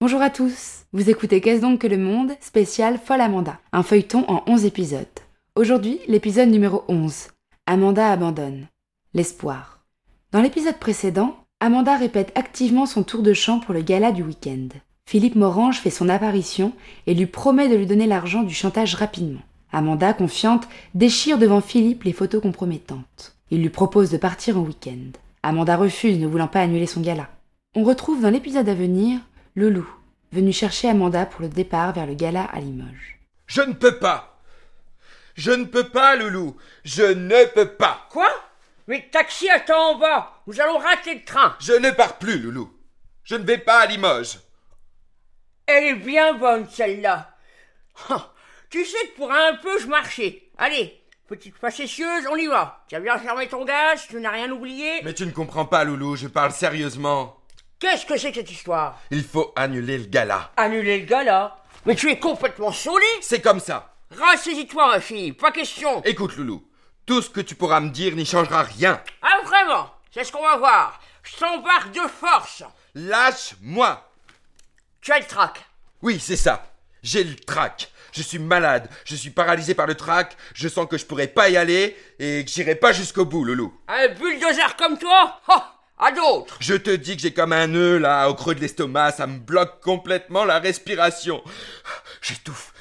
Bonjour à tous, vous écoutez Qu'est-ce donc que le monde spécial Folle Amanda, un feuilleton en 11 épisodes. Aujourd'hui, l'épisode numéro 11. Amanda abandonne. L'espoir. Dans l'épisode précédent, Amanda répète activement son tour de chant pour le gala du week-end. Philippe Morange fait son apparition et lui promet de lui donner l'argent du chantage rapidement. Amanda, confiante, déchire devant Philippe les photos compromettantes. Il lui propose de partir en week-end. Amanda refuse, ne voulant pas annuler son gala. On retrouve dans l'épisode à venir le loup, venu chercher Amanda pour le départ vers le gala à Limoges. Je ne peux pas. Je ne peux pas, Loulou. Je ne peux pas. Quoi? Mais le taxi attend en bas. Nous allons rater le train. Je ne pars plus, Loulou. Je ne vais pas à Limoges. Elle est bien bonne, celle-là. Ah, tu sais que pour un peu, je marchais. Allez, petite facétieuse, on y va. Tu as bien fermé ton gaz, tu n'as rien oublié. Mais tu ne comprends pas, Loulou. Je parle sérieusement. Qu'est-ce que c'est que cette histoire Il faut annuler le gala. Annuler le gala Mais tu es complètement saoulé C'est comme ça. Rassaisis-toi, ma fille, pas question. Écoute, Loulou. Tout ce que tu pourras me dire n'y changera rien. Ah, vraiment C'est ce qu'on va voir. Je t'embarque de force. Lâche-moi. Tu as le trac. Oui, c'est ça. J'ai le trac. Je suis malade. Je suis paralysé par le trac. Je sens que je pourrais pas y aller et que j'irai pas jusqu'au bout, Loulou. Un bulldozer comme toi? Oh À d'autres Je te dis que j'ai comme un nœud là au creux de l'estomac, ça me bloque complètement la respiration. J'étouffe.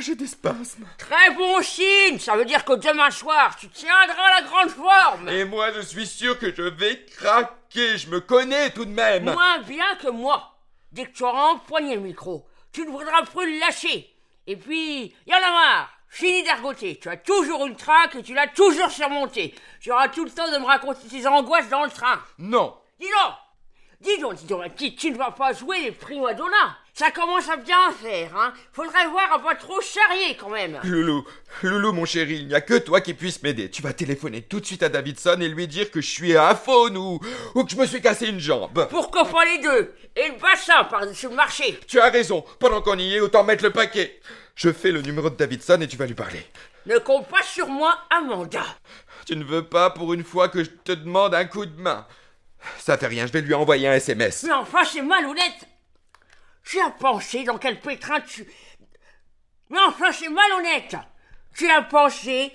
J'ai des spasmes. Très bon signe Ça veut dire que demain soir, tu tiendras la grande forme Et moi, je suis sûr que je vais craquer. Je me connais tout de même. Moins bien que moi. Dès que tu auras empoigné le micro, tu ne voudras plus le lâcher. Et puis, y en a marre. Fini d'argoter. Tu as toujours une traque et tu l'as toujours surmontée. Tu auras tout le temps de me raconter tes angoisses dans le train. Non. Dis donc Dis donc, dis donc, petite, tu ne vas pas jouer les prima donna. Ça commence à bien faire, hein. Faudrait voir à pas trop charrier quand même. Loulou, Loulou, mon chéri, il n'y a que toi qui puisse m'aider. Tu vas téléphoner tout de suite à Davidson et lui dire que je suis un faune ou, ou que je me suis cassé une jambe. Pourquoi pas les deux? Et le bassin par-dessus le marché. Tu as raison. Pendant qu'on y est, autant mettre le paquet. Je fais le numéro de Davidson et tu vas lui parler. Ne compte pas sur moi, Amanda. Tu ne veux pas pour une fois que je te demande un coup de main. Ça fait rien, je vais lui envoyer un SMS. Mais enfin, c'est malhonnête. Tu as pensé dans quel pétrin tu... Mais enfin, c'est malhonnête. Tu as pensé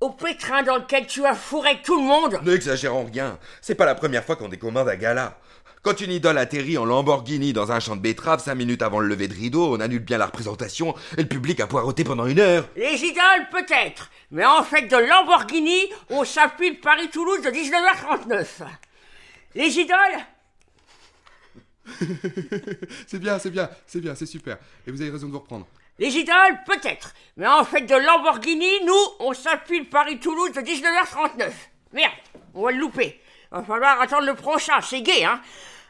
au pétrin dans lequel tu as fourré tout le monde. N'exagérons rien. C'est pas la première fois qu'on décommande un gala. Quand une idole atterrit en Lamborghini dans un champ de betteraves cinq minutes avant le lever de rideau, on annule bien la représentation et le public a poireauté pendant une heure. Les idoles, peut-être. Mais en fait, de Lamborghini, on s'appuie de Paris-Toulouse de 19h39. Les idoles c'est bien, c'est bien, c'est bien, c'est super. Et vous avez raison de vous reprendre. Les idoles, peut-être. Mais en fait, de Lamborghini, nous, on s'appuie de Paris-Toulouse de 19h39. Merde, on va le louper. Va falloir attendre le prochain, c'est gay, hein.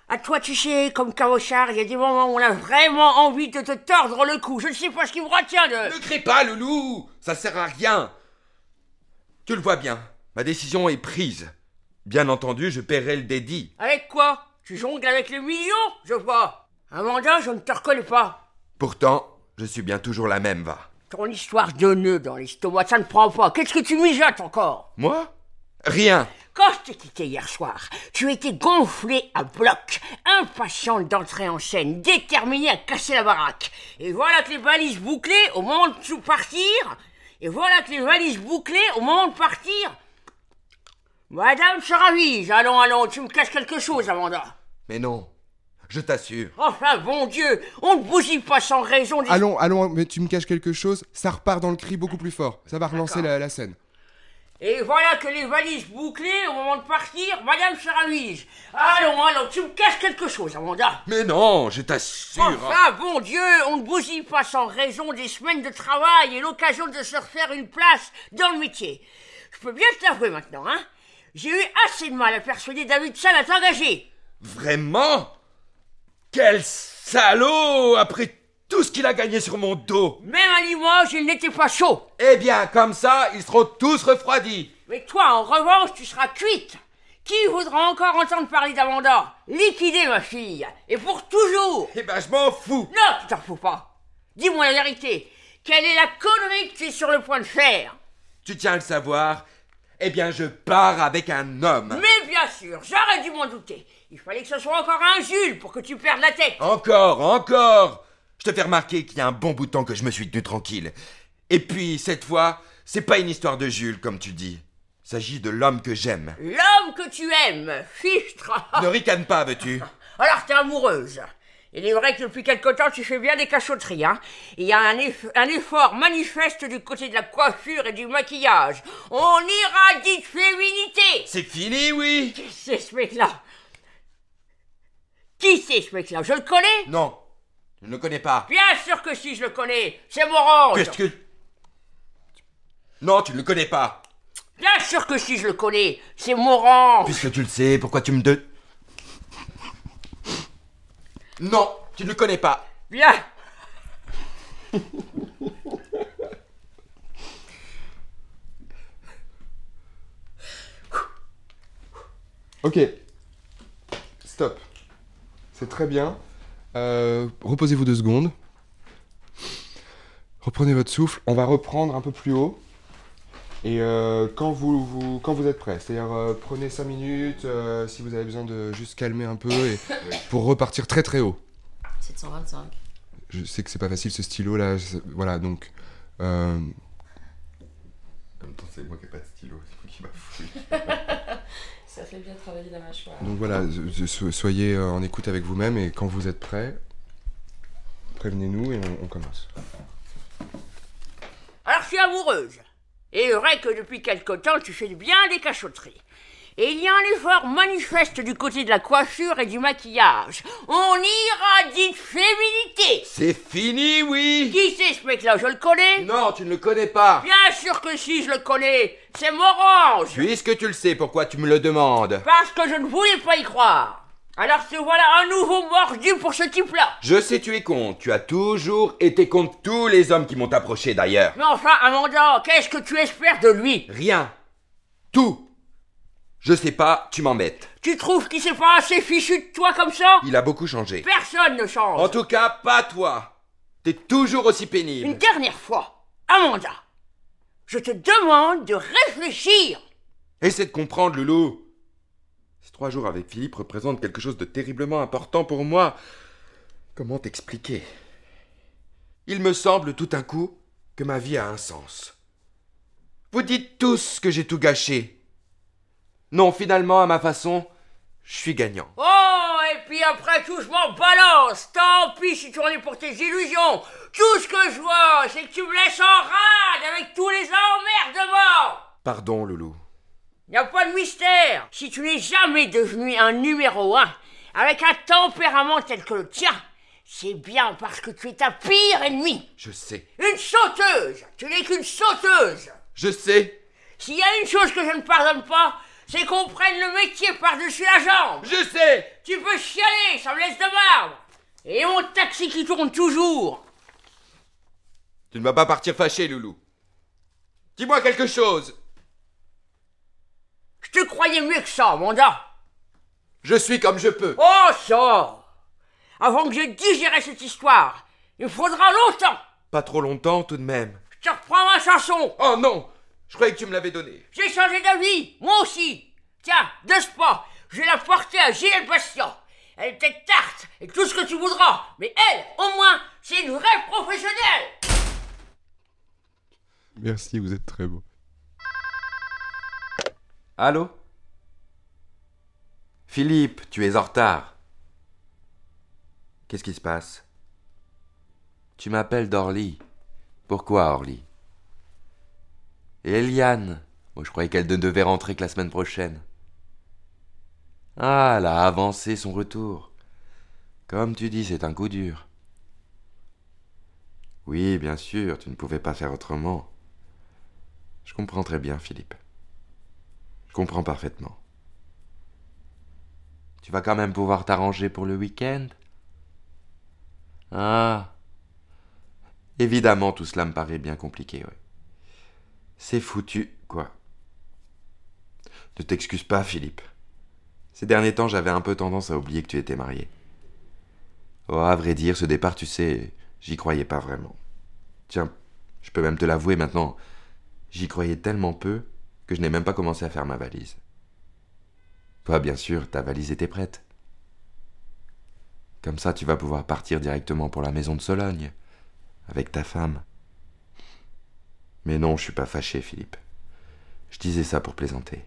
À toi, tu sais, comme Cabochard, il y a des moments où on a vraiment envie de te tordre le cou. Je ne sais pas ce qui me retient de... Ne crie pas, Loulou Ça sert à rien Tu le vois bien, ma décision est prise. Bien entendu, je paierai le dédit. Avec quoi? Tu jongles avec les millions Je vois. Amanda, je ne te reconnais pas. Pourtant, je suis bien toujours la même, va. Ton histoire de nœud dans l'estomac, ça ne prend pas. Qu'est-ce que tu mijotes encore? Moi? Rien. Quand je t'ai quitté hier soir, tu étais gonflé à bloc, impatiente d'entrer en scène, déterminée à casser la baraque. Et voilà que les valises bouclées au moment de partir. Et voilà que les valises bouclées au moment de partir. Madame se ravise. Allons, allons, tu me caches quelque chose, Amanda. Mais non, je t'assure. Enfin, bon Dieu, on ne bousille pas sans raison. Des... Allons, allons, mais tu me caches quelque chose, ça repart dans le cri beaucoup plus fort. Ça va relancer la, la scène. Et voilà que les valises bouclées, au moment de partir, Madame se ravise. Allons, allons, tu me caches quelque chose, Amanda. Mais non, je t'assure. Enfin, bon Dieu, on ne bousille pas sans raison des semaines de travail et l'occasion de se refaire une place dans le métier. Je peux bien te l'avouer maintenant, hein. J'ai eu assez de mal à persuader Davidson à t'engager. Vraiment? Quel salaud Après tout ce qu'il a gagné sur mon dos Même à Limoges, il n'était pas chaud. Eh bien, comme ça, ils seront tous refroidis. Mais toi, en revanche, tu seras cuite. Qui voudra encore entendre parler d'Amanda? Liquidée, ma fille. Et pour toujours. Eh ben, je m'en fous. Non, tu t'en fous pas. Dis-moi la vérité. Quelle est la connerie que tu es sur le point de faire? Tu tiens à le savoir Eh bien, je pars avec un homme. Mais bien sûr, j'aurais dû m'en douter. Il fallait que ce soit encore un Jules pour que tu perdes la tête. Encore, encore Je te fais remarquer qu'il y a un bon bout de temps que je me suis tenu tranquille. Et puis, cette fois, c'est pas une histoire de Jules, comme tu dis. Il s'agit de l'homme que j'aime. L'homme que tu aimes, fichtre. Ne ricane pas, veux-tu Alors t'es amoureuse. Il est vrai que depuis quelque temps tu fais bien des cachotteries, hein. Il y a un, eff- un effort manifeste du côté de la coiffure et du maquillage. On irradie de féminité. C'est fini, oui Qui c'est ce mec-là? Qui c'est ce mec-là? Je le connais? Non, je ne le connais pas. Bien sûr que si je le connais. C'est Morange. Qu'est-ce que... Non, tu ne le connais pas. Bien sûr que si je le connais. C'est Morange. Puisque tu le sais, pourquoi tu me de... Non, tu ne le connais pas. Bien. Ok. Stop. C'est très bien. Euh, Reposez-vous deux secondes. Reprenez votre souffle. On va reprendre un peu plus haut. Et euh, quand, vous, vous- quand vous êtes prêt, c'est-à-dire euh, prenez 5 minutes euh, si vous avez besoin de juste calmer un peu et pour repartir très très haut. 725. Je sais que c'est pas facile ce stylo là. je- Voilà donc. euh, En même temps, c'est moi qui n'ai pas de stylo, c'est moi qui bafouille. Ça fait bien travailler la mâchoire. Donc voilà, soyez euh, en écoute avec vous-même et quand vous êtes prêts, prévenez-nous et on, on commence. Alors je suis amoureuse. Et vrai que depuis quelque temps, tu fais bien des cachotteries. Et il y a un effort manifeste du côté de la coiffure et du maquillage. On irradie de féminité. C'est fini, oui Qui c'est ce mec-là Je le connais? Non, tu ne le connais pas. Bien sûr que si, je le connais. C'est Morange. Puisque tu le sais, pourquoi tu me le demandes? Parce que je ne voulais pas y croire. Alors te voilà un nouveau mordu pour ce type-là. Je sais tu es con, tu as toujours été contre tous les hommes qui m'ont approché d'ailleurs. Mais enfin, Amanda, qu'est-ce que tu espères de lui? Rien. Tout. Je sais pas, tu m'embêtes. Tu trouves qu'il s'est pas assez fichu de toi comme ça? Il a beaucoup changé. Personne ne change. En tout cas, pas toi. T'es toujours aussi pénible. Une dernière fois, Amanda, je te demande de réfléchir. Essaie de comprendre, Loulou. Ces trois jours avec Philippe représentent quelque chose de terriblement important pour moi. Comment t'expliquer? Il me semble tout d'un coup que ma vie a un sens. Vous dites tous que j'ai tout gâché. Non, finalement, à ma façon, je suis gagnant. Oh, et puis après tout, je m'en balance. Tant pis si tu en es pour tes illusions. Tout ce que je vois, c'est que tu me laisses en rade avec tous les emmerdements. Pardon, Loulou. Y a pas de mystère. Si tu n'es jamais devenu un numéro un, avec un tempérament tel que le tien, c'est bien parce que tu es ta pire ennemie. Je sais. Une sauteuse. Tu n'es qu'une sauteuse. Je sais. S'il y a une chose que je ne pardonne pas, c'est qu'on prenne le métier par-dessus la jambe. Je sais. Tu peux chialer, ça me laisse de marbre. Et mon taxi qui tourne toujours. Tu ne vas pas partir fâché, Loulou. Dis-moi quelque chose. Je te croyais mieux que ça, Amanda. Je suis comme je peux. Oh, ça Avant que je digéré cette histoire, il me faudra longtemps. Pas trop longtemps tout de même. Je te reprends ma chanson. Oh non Je croyais que tu me l'avais donnée. J'ai changé d'avis, moi aussi. Tiens, de ce pas, je vais la porter à Gilles le patient. Elle est peut-être tarte et tout ce que tu voudras, mais elle, au moins, c'est une vraie professionnelle. Merci, vous êtes très beau. Allô? Philippe, tu es en retard. Qu'est-ce qui se passe? Tu m'appelles d'Orly. Pourquoi Orly? Eliane je croyais qu'elle ne devait rentrer que la semaine prochaine. Ah, elle a avancé son retour. Comme tu dis, c'est un coup dur. Oui, bien sûr, tu ne pouvais pas faire autrement. Je comprends très bien, Philippe. Je comprends parfaitement. Tu vas quand même pouvoir t'arranger pour le week-end? Ah. Évidemment, tout cela me paraît bien compliqué, ouais. C'est foutu, quoi. Ne t'excuse pas, Philippe. Ces derniers temps, j'avais un peu tendance à oublier que tu étais marié. Oh, à vrai dire, ce départ, tu sais, j'y croyais pas vraiment. Tiens, je peux même te l'avouer maintenant, j'y croyais tellement peu je n'ai même pas commencé à faire ma valise. Toi, bien sûr, ta valise était prête. Comme ça, tu vas pouvoir partir directement pour la maison de Sologne, avec ta femme. Mais non, je suis pas fâché, Philippe. Je disais ça pour plaisanter.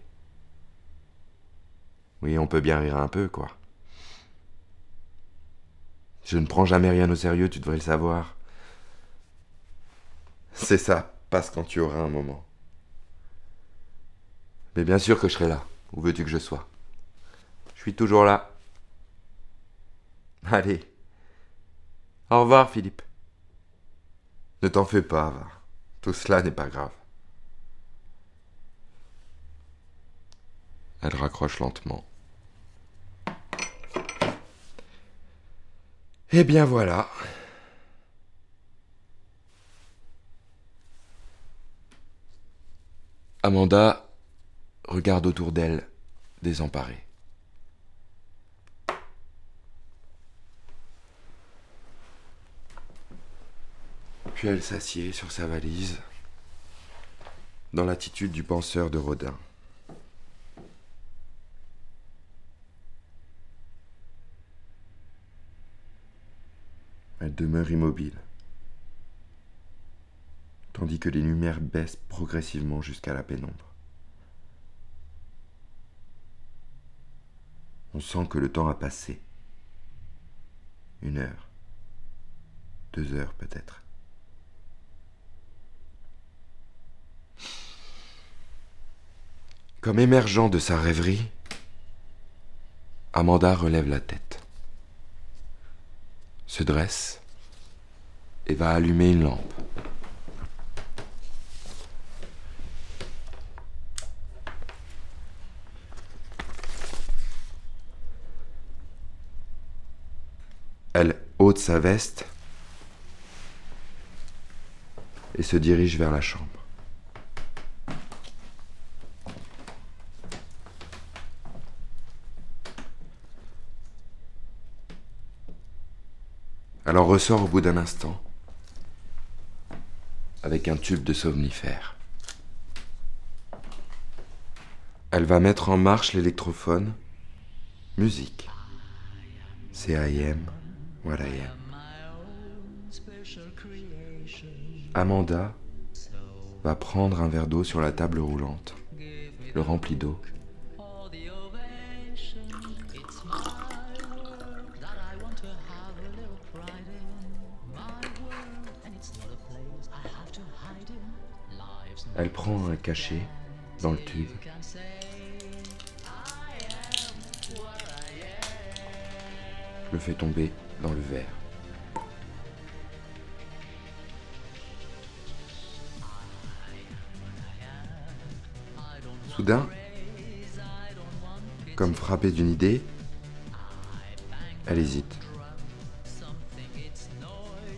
Oui, on peut bien rire un peu, quoi. Je ne prends jamais rien au sérieux, tu devrais le savoir. C'est ça, passe quand tu auras un moment. Mais bien sûr que je serai là. Où veux-tu que je sois? Je suis toujours là. Allez. Au revoir, Philippe. Ne t'en fais pas, va. Tout cela n'est pas grave. Elle raccroche lentement. Eh bien voilà. Amanda regarde autour d'elle, désemparée. Puis elle s'assied sur sa valise, dans l'attitude du penseur de Rodin. Elle demeure immobile, tandis que les lumières baissent progressivement jusqu'à la pénombre. On sent que le temps a passé. Une heure. Deux heures peut-être. Comme émergeant de sa rêverie, Amanda relève la tête, se dresse et va allumer une lampe. Elle ôte sa veste et se dirige vers la chambre. Elle en ressort au bout d'un instant avec un tube de somnifère. Elle va mettre en marche l'électrophone. Musique. C.I.M. Am. Amanda va prendre un verre d'eau sur la table roulante, le remplit d'eau. Elle prend un cachet dans le tube. Le fait tomber dans le verre. Soudain, comme frappée d'une idée, elle hésite.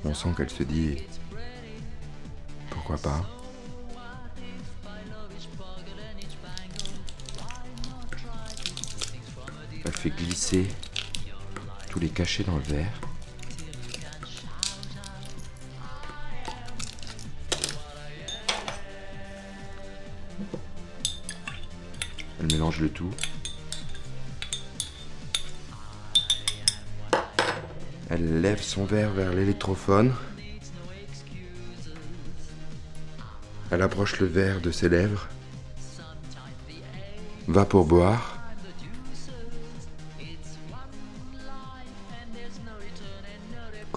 On sent qu'elle se dit pourquoi pas? Elle fait glisser tous les cachets dans le verre. Elle mélange le tout. Elle lève son verre vers l'électrophone. Elle approche le verre de ses lèvres. Va pour boire.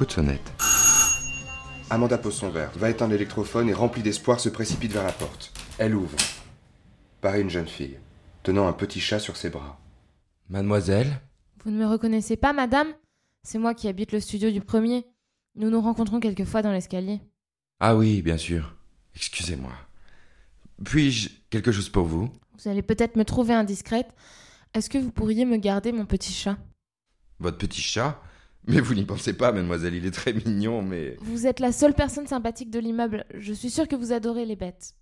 Coup de sonnette. Amanda pose son verre, va éteindre l'électrophone et remplie d'espoir se précipite vers la porte. Elle ouvre. Paraît une jeune fille, tenant un petit chat sur ses bras. Mademoiselle? Vous ne me reconnaissez pas, madame? C'est moi qui habite le studio du premier. Nous nous rencontrons quelquefois dans l'escalier. Ah oui, bien sûr. Excusez-moi. Puis-je quelque chose pour vous? Vous allez peut-être me trouver indiscrète. Est-ce que vous pourriez me garder mon petit chat? Votre petit chat? Mais vous n'y pensez pas, mademoiselle, il est très mignon, mais... Vous êtes la seule personne sympathique de l'immeuble. Je suis sûre que vous adorez les bêtes.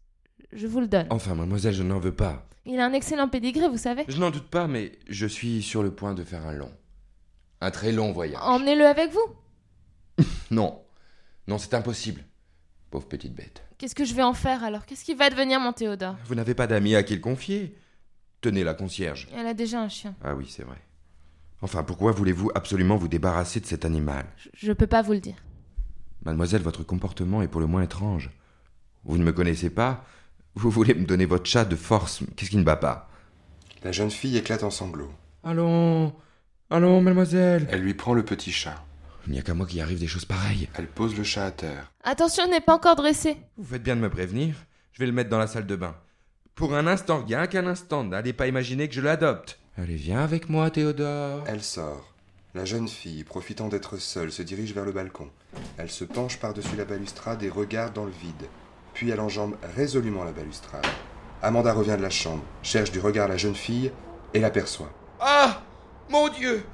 Je vous le donne. Enfin, mademoiselle, je n'en veux pas. Il a un excellent pédigré, vous savez. Je n'en doute pas, mais je suis sur le point de faire un long. Un très long voyage. Emmenez-le avec vous. Non. Non, c'est impossible. Pauvre petite bête. Qu'est-ce que je vais en faire alors? Qu'est-ce qui va devenir mon Théodore? Vous n'avez pas d'amis à qui le confier? Tenez la concierge. Elle a déjà un chien. Ah oui, c'est vrai. Enfin, pourquoi voulez-vous absolument vous débarrasser de cet animal? Je, je peux pas vous le dire. Mademoiselle, votre comportement est pour le moins étrange. Vous ne me connaissez pas Vous voulez me donner votre chat de force Qu'est-ce qui ne va pas? La jeune fille éclate en sanglots. Allons Allons, mademoiselle Elle lui prend le petit chat. Il n'y a qu'à moi qui arrive des choses pareilles. Elle pose le chat à terre. Attention, il n'est pas encore dressé. Vous faites bien de me prévenir. Je vais le mettre dans la salle de bain. Pour un instant, rien qu'un instant, n'allez pas imaginer que je l'adopte. Allez, viens avec moi, Théodore. Elle sort. La jeune fille, profitant d'être seule, se dirige vers le balcon. Elle se penche par-dessus la balustrade et regarde dans le vide. Puis elle enjambe résolument la balustrade. Amanda revient de la chambre, cherche du regard la jeune fille et l'aperçoit. Ah Mon Dieu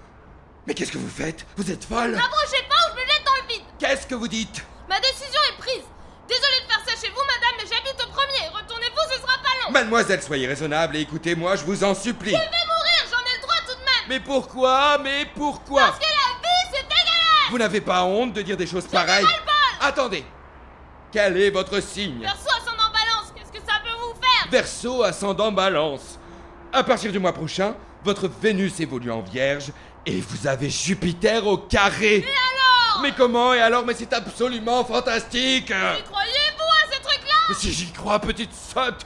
Mais qu'est-ce que vous faites? Vous êtes folle N'approchez pas ou je me jette dans le vide Qu'est-ce que vous dites? Ma décision est prise Désolée de faire ça chez vous, madame, mais j'habite au premier Retournez-vous, ce sera pas long Mademoiselle, soyez raisonnable et écoutez-moi, je vous en supplie. Je vais mourir, j'en ai le droit tout de même Mais pourquoi Mais pourquoi? Parce que la vie, c'est dégueulasse! Vous n'avez pas honte de dire des choses pareilles? Attendez. Quel est votre signe? Perso ascendant balance, qu'est-ce que ça peut vous faire? Verseau ascendant balance. À partir du mois prochain, votre Vénus évolue en vierge et vous avez Jupiter au carré. Mais alors? Mais comment? Et alors Mais c'est absolument fantastique! Y croyez-vous à ces trucs-là! Mais si j'y crois, petite sotte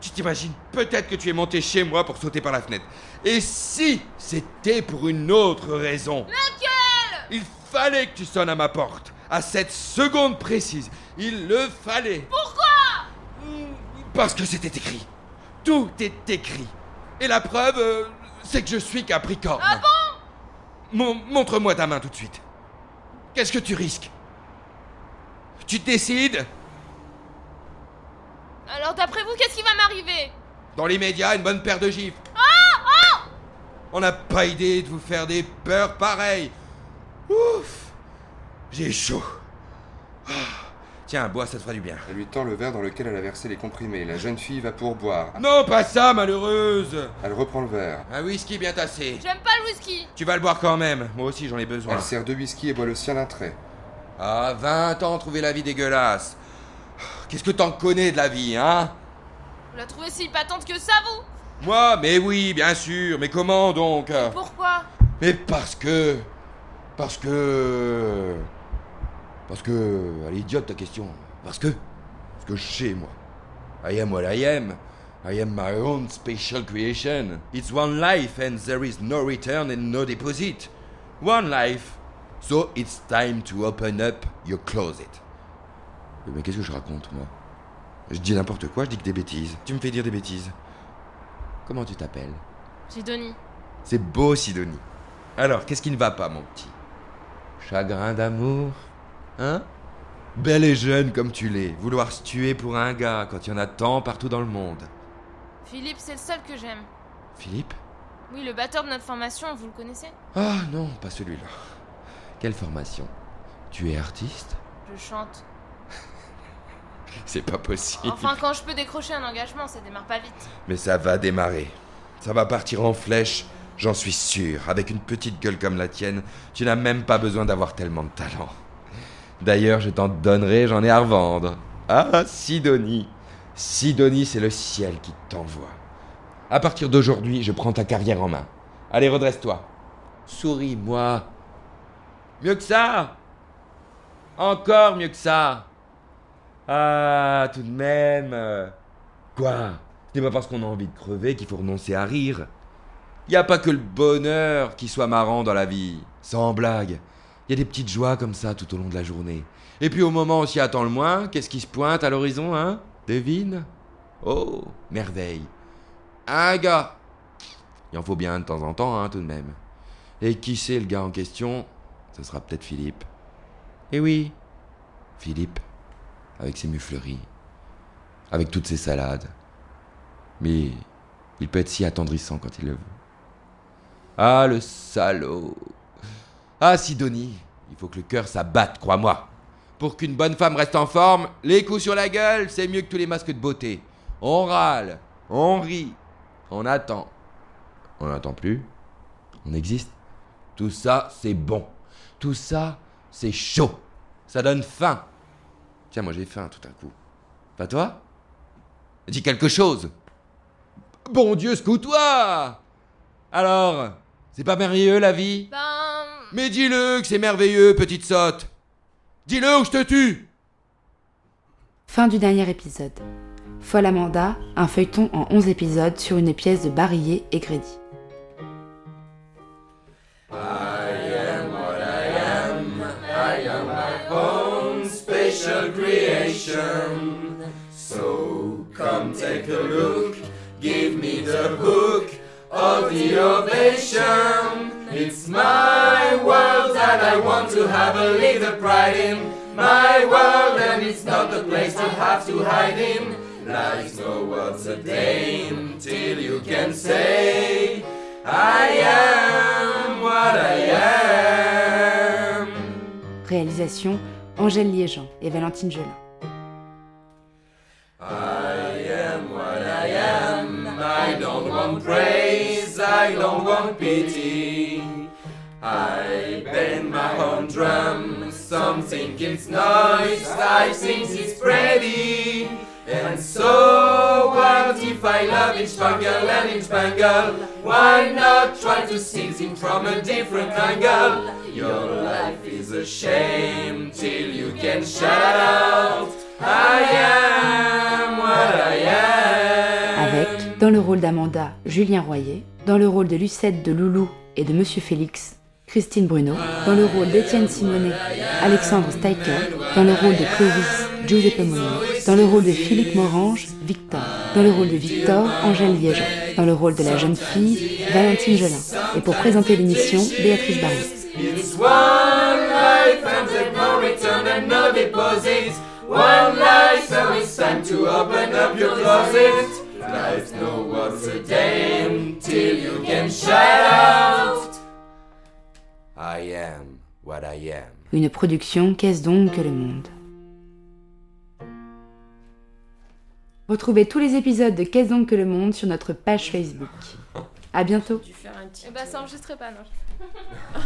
Tu t'imagines peut-être que tu es monté chez moi pour sauter par la fenêtre. Et si c'était pour une autre raison? Laquelle Il fallait que tu sonnes à ma porte. À cette seconde précise. Il le fallait. Pourquoi? Parce que c'était écrit. Tout est écrit. Et la preuve, euh, c'est que je suis Capricorne. Ah bon? Mon- Montre-moi ta main tout de suite. Qu'est-ce que tu risques? Tu décides? Alors d'après vous, qu'est-ce qui va m'arriver? Dans les médias, une bonne paire de gifles. Ah, On n'a pas idée de vous faire des peurs pareilles. Ouf J'ai chaud. Ah. Tiens, bois, ça te fera du bien. Elle lui tend le verre dans lequel elle a versé les comprimés. La jeune fille va pour boire. Non, pas ça, malheureuse Elle reprend le verre. Un whisky bien tassé. J'aime pas le whisky Tu vas le boire quand même. Moi aussi, j'en ai besoin. Elle sert deux whisky et boit le sien d'un trait. Ah, 20 ans, trouver la vie dégueulasse. Qu'est-ce que t'en connais de la vie, hein? Vous la trouvez si patente que ça, vous? Moi, mais oui, bien sûr. Mais comment donc? Pourquoi? Mais parce que. Parce que. Parce que. Elle est idiote ta question. Parce que. Parce que je sais, moi. I am what I am. I am my own special creation. It's one life and there is no return and no deposit. One life. So it's time to open up your closet. Mais qu'est-ce que je raconte, moi? Je dis n'importe quoi, je dis que des bêtises. Tu me fais dire des bêtises. Comment tu t'appelles? Sidonie. c'est beau, Sidonie. Alors, qu'est-ce qui ne va pas, mon petit? Chagrin d'amour Hein? Belle et jeune comme tu l'es, vouloir se tuer pour un gars quand il y en a tant partout dans le monde. Philippe, c'est le seul que j'aime. Philippe? Oui, le batteur de notre formation, vous le connaissez? Ah non, pas celui-là. Quelle formation? Tu es artiste? Je chante. C'est pas possible. Enfin, quand je peux décrocher un engagement, ça démarre pas vite. Mais ça va démarrer. Ça va partir en flèche, j'en suis sûr. Avec une petite gueule comme la tienne, tu n'as même pas besoin d'avoir tellement de talent. D'ailleurs, je t'en donnerai, j'en ai à revendre. Ah, Sidonie. Sidonie, c'est le ciel qui t'envoie. À partir d'aujourd'hui, je prends ta carrière en main. Allez, redresse-toi. Souris-moi. Mieux que ça. Encore mieux que ça. Ah, tout de même. Quoi? Ce n'est pas parce qu'on a envie de crever qu'il faut renoncer à rire. Y a pas que le bonheur qui soit marrant dans la vie. Sans blague. Y a des petites joies comme ça tout au long de la journée. Et puis au moment où on s'y attend le moins, qu'est-ce qui se pointe à l'horizon, hein? Devine? Oh, merveille. Un gars. Il en faut bien de temps en temps, hein, tout de même. Et qui c'est le gars en question? Ce sera peut-être Philippe. Eh oui, Philippe, avec ses mufleries, avec toutes ses salades. Mais il peut être si attendrissant quand il le veut. Ah, le salaud Ah, Sidonie, il faut que le cœur s'abatte, crois-moi. Pour qu'une bonne femme reste en forme, les coups sur la gueule, c'est mieux que tous les masques de beauté. On râle, on rit, on attend. On n'attend plus, on existe. Tout ça, c'est bon. Tout ça, c'est chaud. Ça donne faim. Tiens, moi j'ai faim tout à coup. Pas toi? Dis quelque chose. Bon Dieu, secoue-toi Alors, c'est pas merveilleux la vie? Ben. Mais dis-le que c'est merveilleux, petite sotte Dis-le ou je te tue Fin du dernier épisode. Folle Amanda, un feuilleton en 11 épisodes sur une pièce de Barillet et Grédy. Creation. So come take a look, give me the hook of the ovation. It's my world and I want to have a little pride in my world, and it's not the place to have to hide in. Life's no words a day till you can say, I am what I am. Réalisation Angèle Liégeant et Valentine Gelin. I am what I am. I don't want praise, I don't want pity. I bend my own drum, some think it's noise, I think it's pretty. And so, love? Why not try to from a different angle? Your life is a shame till you can shout out, I am what I am. Avec, dans le rôle d'Amanda, Julien Royer, dans le rôle de Lucette de Loulou et de Monsieur Félix, Christine Bruno, dans le rôle d'Étienne Simonet, Alexandre Steiker, dans le rôle de Clovis, Giuseppe Mono, dans le rôle de Philippe Morange, Victor, dans le rôle de Victor, Angèle Liégeant, dans le rôle de la jeune fille, Valentine Gelin, et pour présenter l'émission, Béatrice Barry. It's one life and there's no return and no deposit. One life, so it's time to open up your closet. Life's no words a day till you can shout out. I am what I am. Une production Qu'est-ce donc que le monde? Retrouvez tous les épisodes de Qu'est-ce donc que le monde sur notre page Facebook. À bientôt dû faire un petit. Eh ben, ça enregistrait pas, non.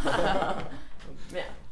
Merde.